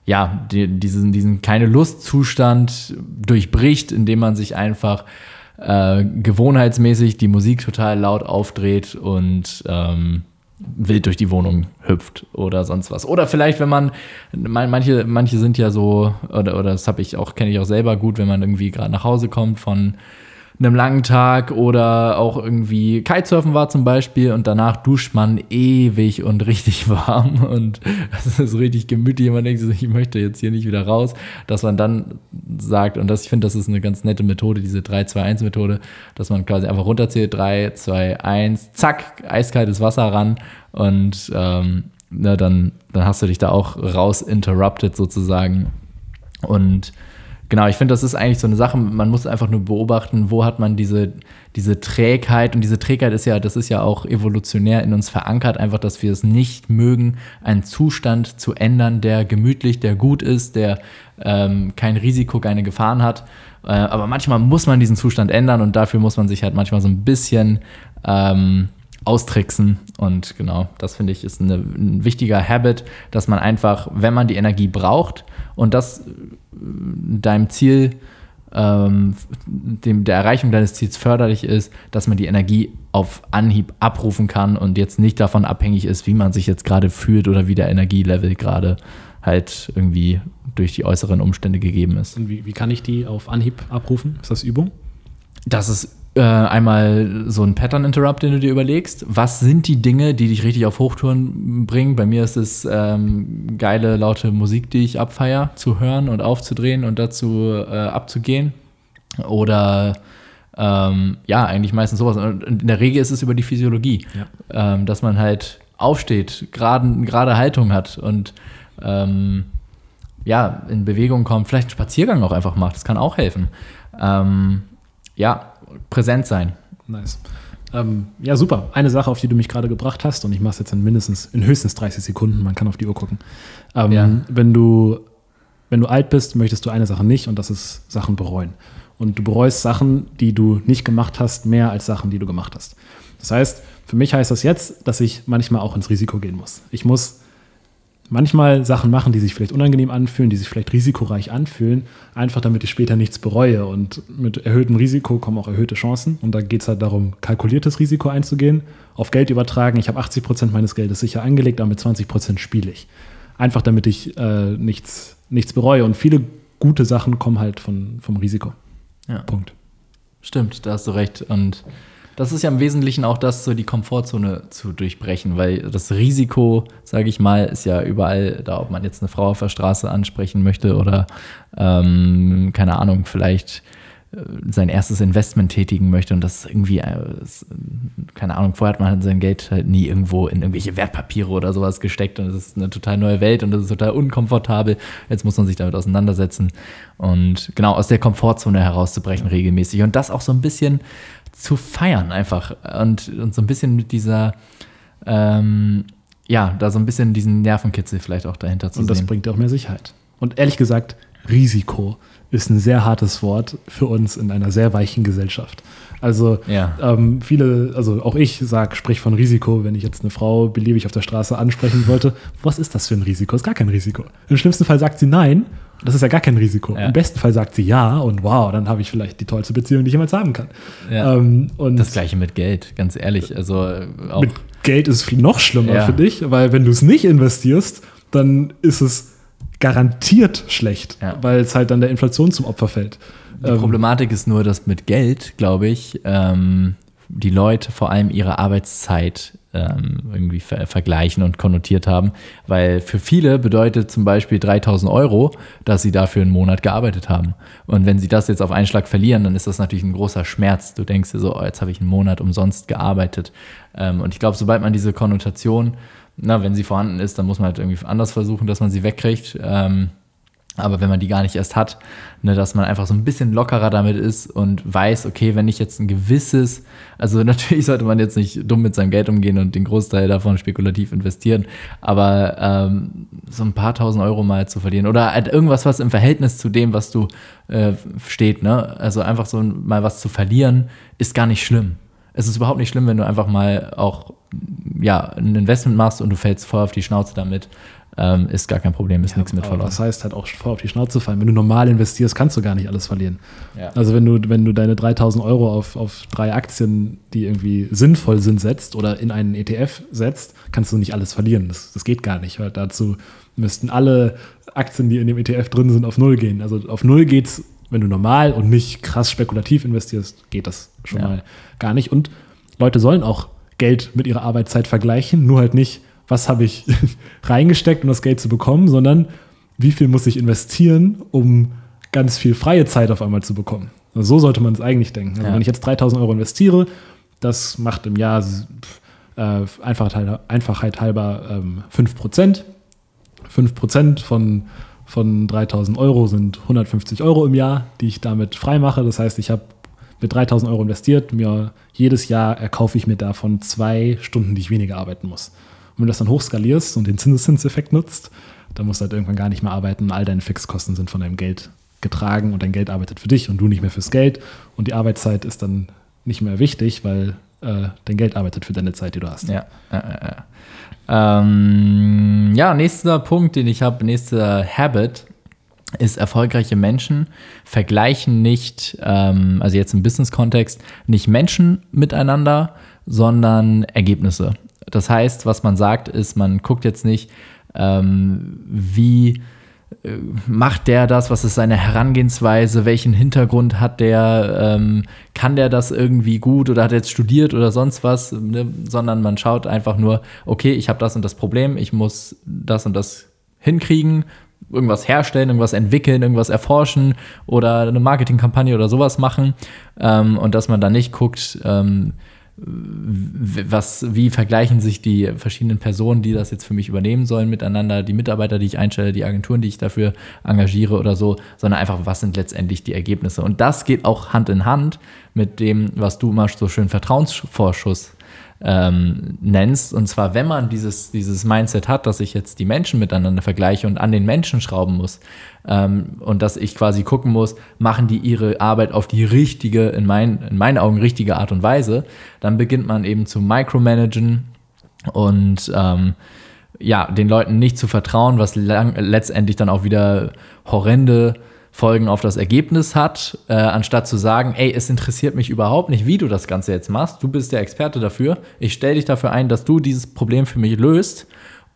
ja, die, diesen, diesen keine Lustzustand durchbricht, indem man sich einfach äh, gewohnheitsmäßig die Musik total laut aufdreht und ähm, wild durch die Wohnung hüpft oder sonst was. Oder vielleicht, wenn man, manche, manche sind ja so, oder, oder das habe ich auch, kenne ich auch selber gut, wenn man irgendwie gerade nach Hause kommt von einem langen Tag oder auch irgendwie Kitesurfen war zum Beispiel und danach duscht man ewig und richtig warm und es ist richtig gemütlich. Man denkt sich, ich möchte jetzt hier nicht wieder raus, dass man dann sagt, und das, ich finde, das ist eine ganz nette Methode, diese 3-2-1-Methode, dass man quasi einfach runterzählt, 3, 2, 1, zack, eiskaltes Wasser ran und ähm, na, dann, dann hast du dich da auch raus interrupted sozusagen und Genau, ich finde, das ist eigentlich so eine Sache, man muss einfach nur beobachten, wo hat man diese, diese Trägheit und diese Trägheit ist ja, das ist ja auch evolutionär in uns verankert, einfach, dass wir es nicht mögen, einen Zustand zu ändern, der gemütlich, der gut ist, der ähm, kein Risiko, keine Gefahren hat. Äh, aber manchmal muss man diesen Zustand ändern und dafür muss man sich halt manchmal so ein bisschen ähm, austricksen. Und genau, das finde ich ist eine, ein wichtiger Habit, dass man einfach, wenn man die Energie braucht und das deinem Ziel, ähm, dem, der Erreichung deines Ziels förderlich ist, dass man die Energie auf Anhieb abrufen kann und jetzt nicht davon abhängig ist, wie man sich jetzt gerade fühlt oder wie der Energielevel gerade halt irgendwie durch die äußeren Umstände gegeben ist. Und wie, wie kann ich die auf Anhieb abrufen? Ist das Übung? Das ist äh, einmal so ein Pattern Interrupt, den du dir überlegst. Was sind die Dinge, die dich richtig auf Hochtouren bringen? Bei mir ist es ähm, geile, laute Musik, die ich abfeier, zu hören und aufzudrehen und dazu äh, abzugehen. Oder ähm, ja, eigentlich meistens sowas. Und in der Regel ist es über die Physiologie, ja. ähm, dass man halt aufsteht, gerade Haltung hat und ähm, ja, in Bewegung kommt, vielleicht einen Spaziergang auch einfach macht. Das kann auch helfen. Ähm, ja, präsent sein. Nice. Ähm, ja, super. Eine Sache, auf die du mich gerade gebracht hast, und ich mache es jetzt in mindestens, in höchstens 30 Sekunden, man kann auf die Uhr gucken. Ähm, ja. Wenn du, wenn du alt bist, möchtest du eine Sache nicht, und das ist Sachen bereuen. Und du bereust Sachen, die du nicht gemacht hast, mehr als Sachen, die du gemacht hast. Das heißt, für mich heißt das jetzt, dass ich manchmal auch ins Risiko gehen muss. Ich muss manchmal Sachen machen, die sich vielleicht unangenehm anfühlen, die sich vielleicht risikoreich anfühlen, einfach damit ich später nichts bereue. Und mit erhöhtem Risiko kommen auch erhöhte Chancen. Und da geht es halt darum, kalkuliertes Risiko einzugehen, auf Geld übertragen. Ich habe 80 Prozent meines Geldes sicher angelegt, damit 20 Prozent spiele ich. Einfach damit ich äh, nichts, nichts bereue. Und viele gute Sachen kommen halt von, vom Risiko. Ja. Punkt. Stimmt, da hast du recht. Und das ist ja im Wesentlichen auch das, so die Komfortzone zu durchbrechen, weil das Risiko, sage ich mal, ist ja überall da, ob man jetzt eine Frau auf der Straße ansprechen möchte oder ähm, keine Ahnung, vielleicht äh, sein erstes Investment tätigen möchte und das irgendwie, äh, keine Ahnung, vorher hat man sein Geld halt nie irgendwo in irgendwelche Wertpapiere oder sowas gesteckt und es ist eine total neue Welt und das ist total unkomfortabel. Jetzt muss man sich damit auseinandersetzen und genau aus der Komfortzone herauszubrechen regelmäßig und das auch so ein bisschen zu feiern einfach und, und so ein bisschen mit dieser, ähm, ja, da so ein bisschen diesen Nervenkitzel vielleicht auch dahinter zu und sehen. Und das bringt auch mehr Sicherheit. Und ehrlich gesagt, Risiko ist ein sehr hartes Wort für uns in einer sehr weichen Gesellschaft. Also Ja. ähm, viele, also auch ich sag, sprich von Risiko, wenn ich jetzt eine Frau beliebig auf der Straße ansprechen wollte. Was ist das für ein Risiko? Ist gar kein Risiko. Im schlimmsten Fall sagt sie nein. Das ist ja gar kein Risiko. Ja. Im besten Fall sagt sie ja und wow, dann habe ich vielleicht die tollste Beziehung, die ich jemals haben kann. Ja. Ähm, und Das gleiche mit Geld, ganz ehrlich. Also äh, auch, mit Geld ist noch schlimmer für dich, weil wenn du es nicht investierst, dann ist es garantiert schlecht, Ja. weil es halt dann der Inflation zum Opfer fällt. die Ähm, Problematik ist nur, dass mit Geld, glaube ich, ähm, die Leute vor allem ihre Arbeitszeit ähm, irgendwie ver vergleichen und konnotiert haben, weil für viele bedeutet zum Beispiel 3000 Euro, dass sie dafür einen Monat gearbeitet haben. Und wenn sie das jetzt auf einen Schlag verlieren, dann ist das natürlich ein großer Schmerz. Du denkst dir so, oh, jetzt habe ich einen Monat umsonst gearbeitet. Ähm, und ich glaube, sobald man diese Konnotation, na, wenn sie vorhanden ist, dann muss man halt irgendwie anders versuchen, dass man sie wegkriegt. Ähm, aber wenn man die gar nicht erst hat, ne, dass man einfach so ein bisschen lockerer damit ist und weiß, okay, wenn ich jetzt ein gewisses, also natürlich sollte man jetzt nicht dumm mit seinem Geld umgehen und den Großteil davon spekulativ investieren, aber ähm, so ein paar tausend Euro mal zu verlieren oder halt irgendwas, was im Verhältnis zu dem, was du äh, steht, ne, also einfach so mal was zu verlieren, ist gar nicht schlimm. Es ist überhaupt nicht schlimm, wenn du einfach mal auch ja, ein Investment machst und du fällst voll auf die Schnauze damit. Ähm, ist gar kein Problem, ist nichts mit verloren. Das heißt halt auch voll auf die Schnauze fallen. Wenn du normal investierst, kannst du gar nicht alles verlieren. Ja. Also wenn du, wenn du deine 3000 Euro auf, auf drei Aktien, die irgendwie sinnvoll sind, setzt oder in einen ETF setzt, kannst du nicht alles verlieren. Das, das geht gar nicht, weil dazu müssten alle Aktien, die in dem ETF drin sind, auf Null gehen. Also auf Null geht's, wenn du normal und nicht krass spekulativ investierst, geht das schon Ja. mal gar nicht. Und Leute sollen auch Geld mit ihrer Arbeitszeit vergleichen, nur halt nicht, was habe ich reingesteckt, um das Geld zu bekommen, sondern wie viel muss ich investieren, um ganz viel freie Zeit auf einmal zu bekommen. Also so sollte man es eigentlich denken. Also Ja. wenn ich jetzt 3000 Euro investiere, das macht im Jahr äh, Einfachheit, halber- Einfachheit halber ähm, 5%. 5% von, von 3000 Euro sind 150 Euro im Jahr, die ich damit frei mache. Das heißt, ich habe mit 3000 Euro investiert, mir jedes Jahr erkaufe ich mir davon zwei Stunden, die ich weniger arbeiten muss. Und wenn du das dann hochskalierst und den Zinseszinseffekt nutzt, dann musst du halt irgendwann gar nicht mehr arbeiten all deine Fixkosten sind von deinem Geld getragen und dein Geld arbeitet für dich und du nicht mehr fürs Geld und die Arbeitszeit ist dann nicht mehr wichtig, weil äh, dein Geld arbeitet für deine Zeit, die du hast. Ja, ja, ja. Ähm, ja, nächster Punkt, den ich habe, nächster Habit ist, erfolgreiche Menschen vergleichen nicht, ähm, also jetzt im Business-Kontext, nicht Menschen miteinander, sondern Ergebnisse. Das heißt, was man sagt, ist, man guckt jetzt nicht, ähm, wie macht der das, was ist seine Herangehensweise, welchen Hintergrund hat der, ähm, kann der das irgendwie gut oder hat er jetzt studiert oder sonst was, ne? sondern man schaut einfach nur, okay, ich habe das und das Problem, ich muss das und das hinkriegen, irgendwas herstellen, irgendwas entwickeln, irgendwas erforschen oder eine Marketingkampagne oder sowas machen. Ähm, und dass man da nicht guckt, ähm, was, wie vergleichen sich die verschiedenen Personen, die das jetzt für mich übernehmen sollen, miteinander, die Mitarbeiter, die ich einstelle, die Agenturen, die ich dafür engagiere oder so, sondern einfach, was sind letztendlich die Ergebnisse. Und das geht auch Hand in Hand mit dem, was du immer so schön Vertrauensvorschuss ähm, nennst. Und zwar, wenn man dieses, dieses Mindset hat, dass ich jetzt die Menschen miteinander vergleiche und an den Menschen schrauben muss ähm, und dass ich quasi gucken muss, machen die ihre Arbeit auf die richtige, in, mein, in meinen Augen richtige Art und Weise, dann beginnt man eben zu micromanagen und ähm, ja, den Leuten nicht zu vertrauen, was lang, letztendlich dann auch wieder horrende Folgen auf das Ergebnis hat, äh, anstatt zu sagen, ey, es interessiert mich überhaupt nicht, wie du das Ganze jetzt machst. Du bist der Experte dafür. Ich stelle dich dafür ein, dass du dieses Problem für mich löst.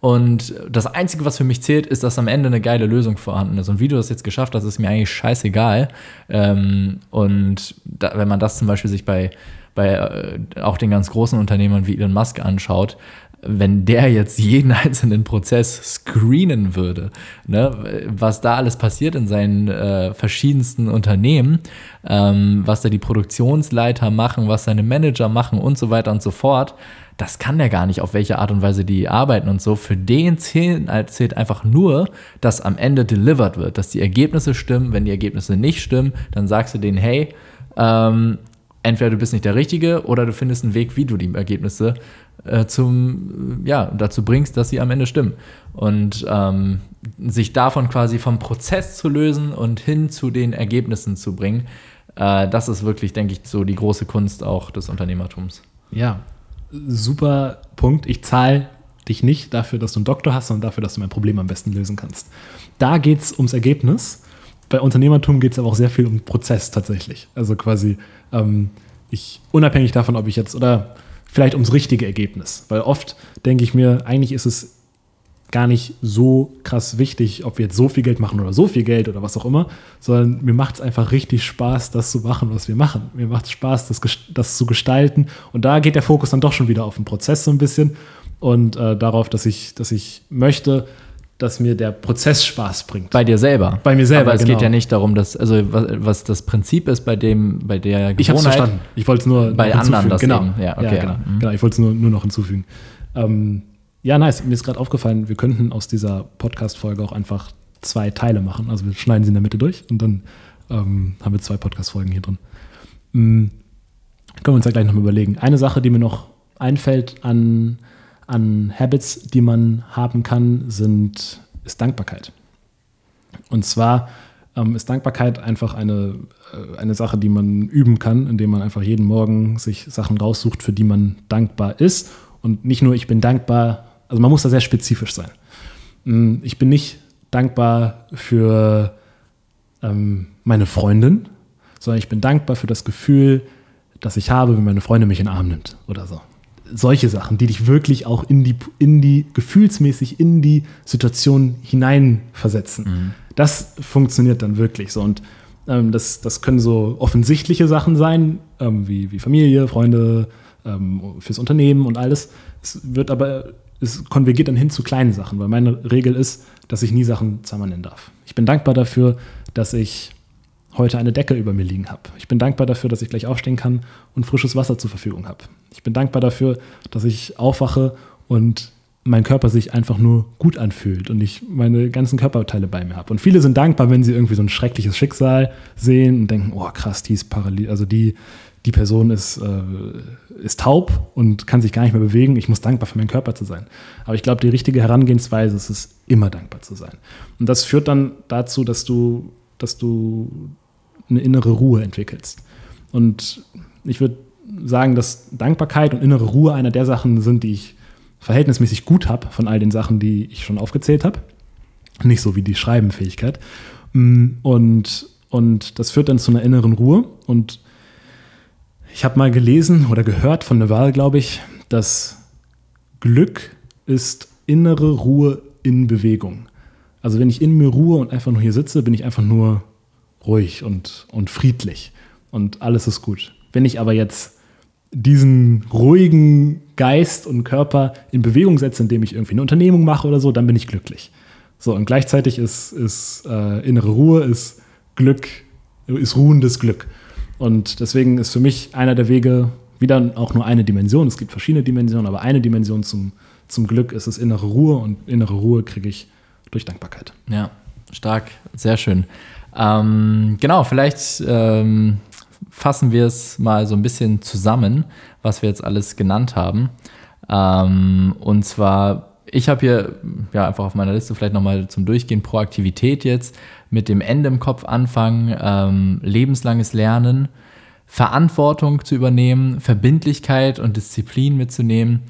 Und das Einzige, was für mich zählt, ist, dass am Ende eine geile Lösung vorhanden ist. Und wie du das jetzt geschafft hast, ist mir eigentlich scheißegal. Ähm, und da, wenn man das zum Beispiel sich bei, bei äh, auch den ganz großen Unternehmern wie Elon Musk anschaut, wenn der jetzt jeden einzelnen Prozess screenen würde, ne, was da alles passiert in seinen äh, verschiedensten Unternehmen, ähm, was da die Produktionsleiter machen, was seine Manager machen und so weiter und so fort, das kann der gar nicht, auf welche Art und Weise die arbeiten und so. Für den zählen, zählt einfach nur, dass am Ende delivered wird, dass die Ergebnisse stimmen. Wenn die Ergebnisse nicht stimmen, dann sagst du denen, hey, ähm, entweder du bist nicht der Richtige oder du findest einen Weg, wie du die Ergebnisse äh, zum, ja, dazu bringst, dass sie am Ende stimmen. Und ähm, sich davon quasi vom Prozess zu lösen und hin zu den Ergebnissen zu bringen, äh, das ist wirklich, denke ich, so die große Kunst auch des Unternehmertums. Ja, super Punkt. Ich zahle dich nicht dafür, dass du einen Doktor hast, sondern dafür, dass du mein Problem am besten lösen kannst. Da geht es ums Ergebnis. Bei Unternehmertum geht es aber auch sehr viel um Prozess tatsächlich. Also quasi, ähm, ich, unabhängig davon, ob ich jetzt, oder vielleicht ums richtige Ergebnis. Weil oft denke ich mir, eigentlich ist es gar nicht so krass wichtig, ob wir jetzt so viel Geld machen oder so viel Geld oder was auch immer, sondern mir macht es einfach richtig Spaß, das zu machen, was wir machen. Mir macht es Spaß, das, das zu gestalten. Und da geht der Fokus dann doch schon wieder auf den Prozess so ein bisschen und äh, darauf, dass ich, dass ich möchte, dass mir der Prozess Spaß bringt. Bei dir selber. Bei mir selber. Aber es genau. geht ja nicht darum, dass, also was, was, das Prinzip ist bei dem, bei der Gewohnheit. Ich habe verstanden. Ich wollte es nur bei anderen das genau. Eben. Ja, okay. Ja, genau. Mhm. genau. Ich wollte es nur, nur noch hinzufügen. Ähm, ja, nice. Mir ist gerade aufgefallen, wir könnten aus dieser Podcast-Folge auch einfach zwei Teile machen. Also wir schneiden sie in der Mitte durch und dann ähm, haben wir zwei Podcast-Folgen hier drin. Mhm. Können wir uns ja gleich nochmal überlegen. Eine Sache, die mir noch einfällt an, an Habits, die man haben kann, sind, ist Dankbarkeit. Und zwar ähm, ist Dankbarkeit einfach eine, äh, eine Sache, die man üben kann, indem man einfach jeden Morgen sich Sachen raussucht, für die man dankbar ist. Und nicht nur, ich bin dankbar also man muss da sehr spezifisch sein. Mm, ich bin nicht dankbar für ähm, meine Freundin, sondern ich bin dankbar für das Gefühl, das ich habe, wenn meine Freundin mich in den Arm nimmt oder so. Solche Sachen, die dich wirklich auch in die, in die gefühlsmäßig in die Situation hineinversetzen. Mhm. Das funktioniert dann wirklich so. Und ähm, das, das können so offensichtliche Sachen sein, ähm, wie, wie Familie, Freunde, ähm, fürs Unternehmen und alles. Es wird aber es konvergiert dann hin zu kleinen Sachen, weil meine Regel ist, dass ich nie Sachen zweimal nennen darf. Ich bin dankbar dafür, dass ich heute eine Decke über mir liegen habe. Ich bin dankbar dafür, dass ich gleich aufstehen kann und frisches Wasser zur Verfügung habe. Ich bin dankbar dafür, dass ich aufwache und mein Körper sich einfach nur gut anfühlt und ich meine ganzen Körperteile bei mir habe. Und viele sind dankbar, wenn sie irgendwie so ein schreckliches Schicksal sehen und denken, oh krass, die ist parallel, also die die Person ist, äh, ist taub und kann sich gar nicht mehr bewegen. Ich muss dankbar für meinen Körper zu sein. Aber ich glaube, die richtige Herangehensweise ist es, immer dankbar zu sein. Und das führt dann dazu, dass du, dass du eine innere Ruhe entwickelst. Und ich würde sagen, dass Dankbarkeit und innere Ruhe einer der Sachen sind, die ich verhältnismäßig gut habe von all den Sachen, die ich schon aufgezählt habe. Nicht so wie die Schreibenfähigkeit. Mm, und, und das führt dann zu einer inneren Ruhe. Und ich habe mal gelesen oder gehört von Naval, glaube ich, dass Glück ist innere Ruhe in Bewegung. Also wenn ich in mir ruhe und einfach nur hier sitze, bin ich einfach nur ruhig und, und friedlich und alles ist gut. Wenn ich aber jetzt diesen ruhigen Geist und Körper in Bewegung setze, indem ich irgendwie eine Unternehmung mache oder so, dann bin ich glücklich. So, und gleichzeitig ist, ist äh, innere Ruhe, ist Glück, ist ruhendes Glück. Und deswegen ist für mich einer der Wege wieder auch nur eine Dimension. Es gibt verschiedene Dimensionen, aber eine Dimension zum, zum Glück ist es innere Ruhe und innere Ruhe kriege ich durch Dankbarkeit. Ja, stark, sehr schön. Ähm, genau, vielleicht ähm, fassen wir es mal so ein bisschen zusammen, was wir jetzt alles genannt haben. Ähm, und zwar, ich habe hier ja einfach auf meiner Liste vielleicht nochmal zum Durchgehen Proaktivität jetzt mit dem Ende im Kopf anfangen, ähm, lebenslanges Lernen, Verantwortung zu übernehmen, Verbindlichkeit und Disziplin mitzunehmen,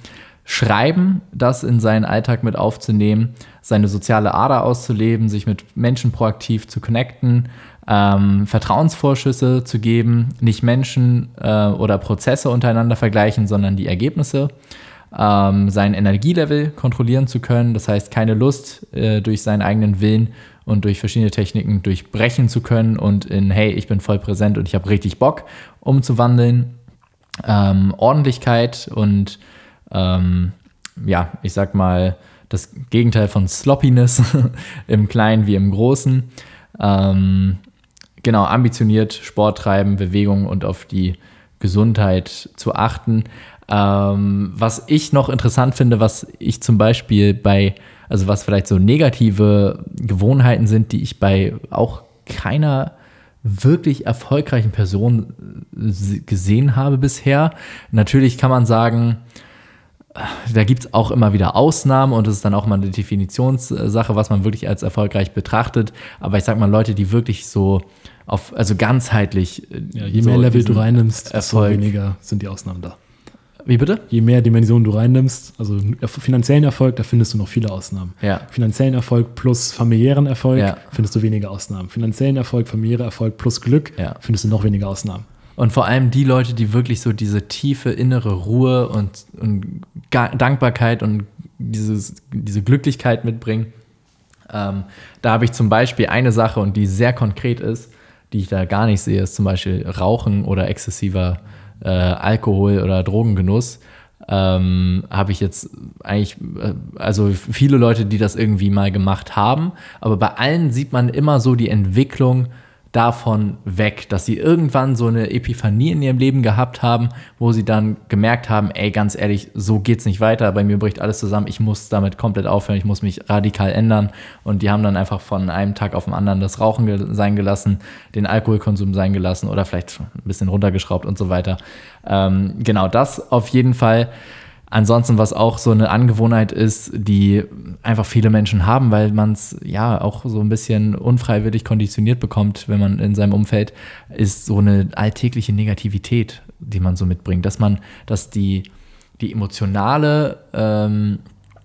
Schreiben, das in seinen Alltag mit aufzunehmen, seine soziale Ader auszuleben, sich mit Menschen proaktiv zu connecten, ähm, Vertrauensvorschüsse zu geben, nicht Menschen äh, oder Prozesse untereinander vergleichen, sondern die Ergebnisse ähm, sein Energielevel kontrollieren zu können. Das heißt, keine Lust äh, durch seinen eigenen Willen und durch verschiedene Techniken durchbrechen zu können und in, hey, ich bin voll präsent und ich habe richtig Bock umzuwandeln. Ähm, Ordentlichkeit und ähm, ja, ich sag mal, das Gegenteil von Sloppiness im Kleinen wie im Großen. Ähm, genau, ambitioniert Sport treiben, Bewegung und auf die Gesundheit zu achten. Ähm, was ich noch interessant finde, was ich zum Beispiel bei, also was vielleicht so negative Gewohnheiten sind, die ich bei auch keiner wirklich erfolgreichen Person gesehen habe bisher. Natürlich kann man sagen, da gibt es auch immer wieder Ausnahmen und es ist dann auch mal eine Definitionssache, was man wirklich als erfolgreich betrachtet. Aber ich sag mal, Leute, die wirklich so auf, also ganzheitlich. Äh, ja, je so mehr Level du reinnimmst, Erfolg, desto weniger sind die Ausnahmen da. Wie bitte? Je mehr Dimensionen du reinnimmst, also finanziellen Erfolg, da findest du noch viele Ausnahmen. Ja. Finanziellen Erfolg plus familiären Erfolg ja. findest du weniger Ausnahmen. Finanziellen Erfolg, familiärer Erfolg plus Glück findest du noch weniger Ausnahmen. Und vor allem die Leute, die wirklich so diese tiefe innere Ruhe und, und Dankbarkeit und dieses, diese Glücklichkeit mitbringen. Ähm, da habe ich zum Beispiel eine Sache und die sehr konkret ist, die ich da gar nicht sehe, ist zum Beispiel Rauchen oder exzessiver äh, Alkohol oder Drogengenuss. Ähm, habe ich jetzt eigentlich, äh, also viele Leute, die das irgendwie mal gemacht haben, aber bei allen sieht man immer so die Entwicklung, davon weg, dass sie irgendwann so eine Epiphanie in ihrem Leben gehabt haben, wo sie dann gemerkt haben, ey, ganz ehrlich, so geht's nicht weiter, bei mir bricht alles zusammen, ich muss damit komplett aufhören, ich muss mich radikal ändern und die haben dann einfach von einem Tag auf den anderen das Rauchen sein gelassen, den Alkoholkonsum sein gelassen oder vielleicht ein bisschen runtergeschraubt und so weiter. Ähm, genau das auf jeden Fall. Ansonsten, was auch so eine Angewohnheit ist, die einfach viele Menschen haben, weil man es ja auch so ein bisschen unfreiwillig konditioniert bekommt, wenn man in seinem Umfeld, ist so eine alltägliche Negativität, die man so mitbringt. Dass man, dass die, die emotionale ähm,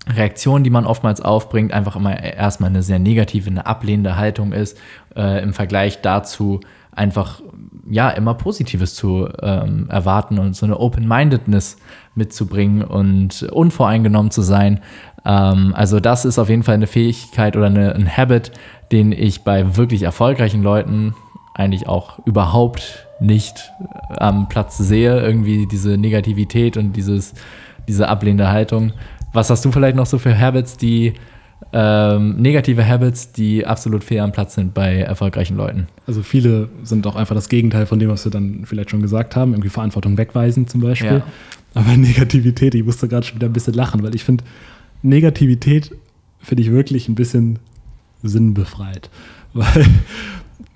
Reaktion, die man oftmals aufbringt, einfach immer erstmal eine sehr negative, eine ablehnende Haltung ist, äh, im Vergleich dazu einfach ja immer Positives zu ähm, erwarten und so eine Open-Mindedness mitzubringen und unvoreingenommen zu sein. Ähm, also das ist auf jeden Fall eine Fähigkeit oder eine, ein Habit, den ich bei wirklich erfolgreichen Leuten eigentlich auch überhaupt nicht am Platz sehe. Irgendwie diese Negativität und dieses, diese ablehnende Haltung. Was hast du vielleicht noch so für Habits, die ähm, negative Habits, die absolut fair am Platz sind bei erfolgreichen Leuten. Also viele sind auch einfach das Gegenteil von dem, was wir dann vielleicht schon gesagt haben, irgendwie Verantwortung wegweisen zum Beispiel. Ja. Aber Negativität, ich musste gerade schon wieder ein bisschen lachen, weil ich finde, Negativität finde ich wirklich ein bisschen sinnbefreit. Weil,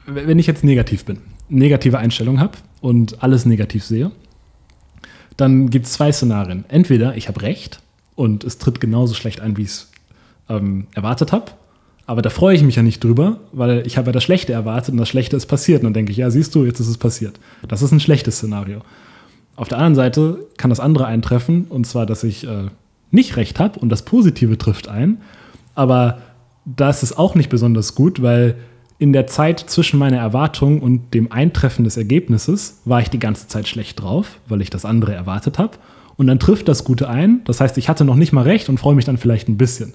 wenn ich jetzt negativ bin, negative Einstellung habe und alles negativ sehe, dann gibt es zwei Szenarien. Entweder ich habe recht und es tritt genauso schlecht ein, wie es ähm, erwartet habe. Aber da freue ich mich ja nicht drüber, weil ich habe ja das Schlechte erwartet und das Schlechte ist passiert. Und dann denke ich, ja, siehst du, jetzt ist es passiert. Das ist ein schlechtes Szenario. Auf der anderen Seite kann das andere eintreffen, und zwar, dass ich äh, nicht recht habe und das Positive trifft ein. Aber da ist auch nicht besonders gut, weil in der Zeit zwischen meiner Erwartung und dem Eintreffen des Ergebnisses war ich die ganze Zeit schlecht drauf, weil ich das andere erwartet habe. Und dann trifft das Gute ein. Das heißt, ich hatte noch nicht mal recht und freue mich dann vielleicht ein bisschen.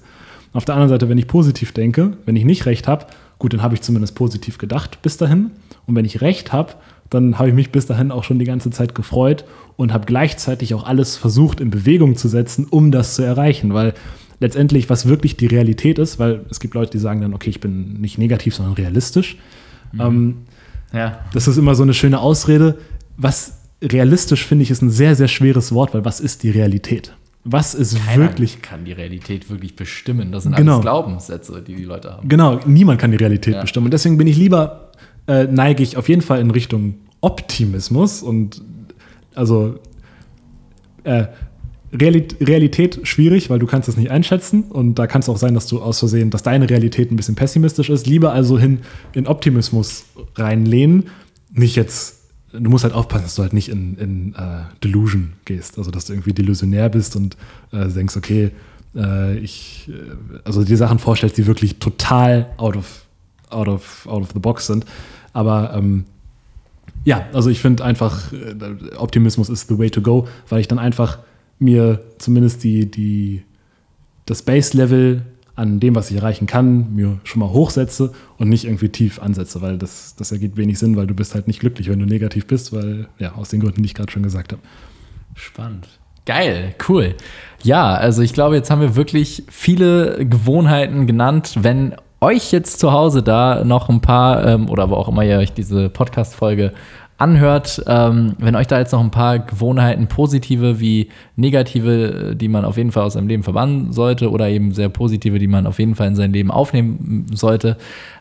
Auf der anderen Seite, wenn ich positiv denke, wenn ich nicht recht habe, gut, dann habe ich zumindest positiv gedacht bis dahin. Und wenn ich recht habe, dann habe ich mich bis dahin auch schon die ganze Zeit gefreut und habe gleichzeitig auch alles versucht in Bewegung zu setzen, um das zu erreichen. Weil letztendlich, was wirklich die Realität ist, weil es gibt Leute, die sagen dann, okay, ich bin nicht negativ, sondern realistisch. Mhm. Ähm, ja. Das ist immer so eine schöne Ausrede. Was realistisch finde ich, ist ein sehr, sehr schweres Wort, weil was ist die Realität? Was ist Keiner wirklich. kann die Realität wirklich bestimmen. Das sind genau. alles Glaubenssätze, die die Leute haben. Genau, niemand kann die Realität ja. bestimmen. Und deswegen bin ich lieber, äh, neige ich auf jeden Fall in Richtung Optimismus und also äh, Realität, Realität schwierig, weil du kannst es nicht einschätzen und da kann es auch sein, dass du aus Versehen, dass deine Realität ein bisschen pessimistisch ist. Lieber also hin in Optimismus reinlehnen, nicht jetzt du musst halt aufpassen, dass du halt nicht in, in uh, Delusion gehst. Also, dass du irgendwie delusionär bist und uh, denkst, okay, uh, ich, also die Sachen vorstellst, die wirklich total out of, out of, out of the box sind. Aber ähm, ja, also ich finde einfach, Optimismus ist the way to go, weil ich dann einfach mir zumindest die, die, das Base-Level an dem, was ich erreichen kann, mir schon mal hochsetze und nicht irgendwie tief ansetze, weil das, das ergibt wenig Sinn, weil du bist halt nicht glücklich, wenn du negativ bist, weil, ja, aus den Gründen, die ich gerade schon gesagt habe. Spannend. Geil, cool. Ja, also ich glaube, jetzt haben wir wirklich viele Gewohnheiten genannt. Wenn euch jetzt zu Hause da noch ein paar ähm, oder wo auch immer ihr euch diese Podcast-Folge anhört. Ähm, wenn euch da jetzt noch ein paar Gewohnheiten, positive wie negative, die man auf jeden Fall aus seinem Leben verbannen sollte oder eben sehr positive, die man auf jeden Fall in sein Leben aufnehmen sollte.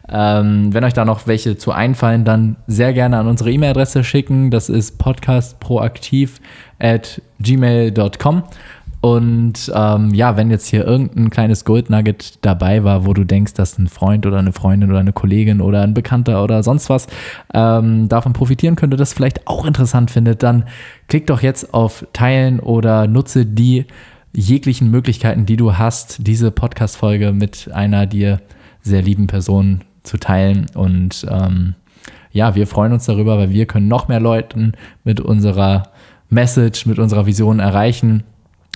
Ähm, wenn euch da noch welche zu einfallen, dann sehr gerne an unsere E-Mail-Adresse schicken. Das ist podcastproaktiv at gmail.com. Und ähm, ja, wenn jetzt hier irgendein kleines Goldnugget dabei war, wo du denkst, dass ein Freund oder eine Freundin oder eine Kollegin oder ein Bekannter oder sonst was ähm, davon profitieren könnte, das vielleicht auch interessant findet, dann klick doch jetzt auf Teilen oder nutze die jeglichen Möglichkeiten, die du hast, diese Podcast-Folge mit einer dir sehr lieben Person zu teilen. Und ähm, ja, wir freuen uns darüber, weil wir können noch mehr Leuten mit unserer Message, mit unserer Vision erreichen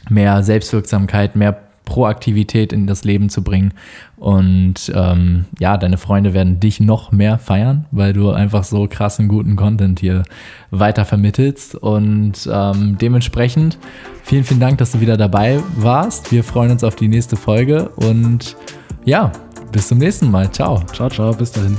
mehr Selbstwirksamkeit, mehr Proaktivität in das Leben zu bringen. Und ähm, ja, deine Freunde werden dich noch mehr feiern, weil du einfach so krassen, guten Content hier weiter vermittelst. Und ähm, dementsprechend vielen, vielen Dank, dass du wieder dabei warst. Wir freuen uns auf die nächste Folge und ja, bis zum nächsten Mal. Ciao. Ciao, ciao, bis dahin.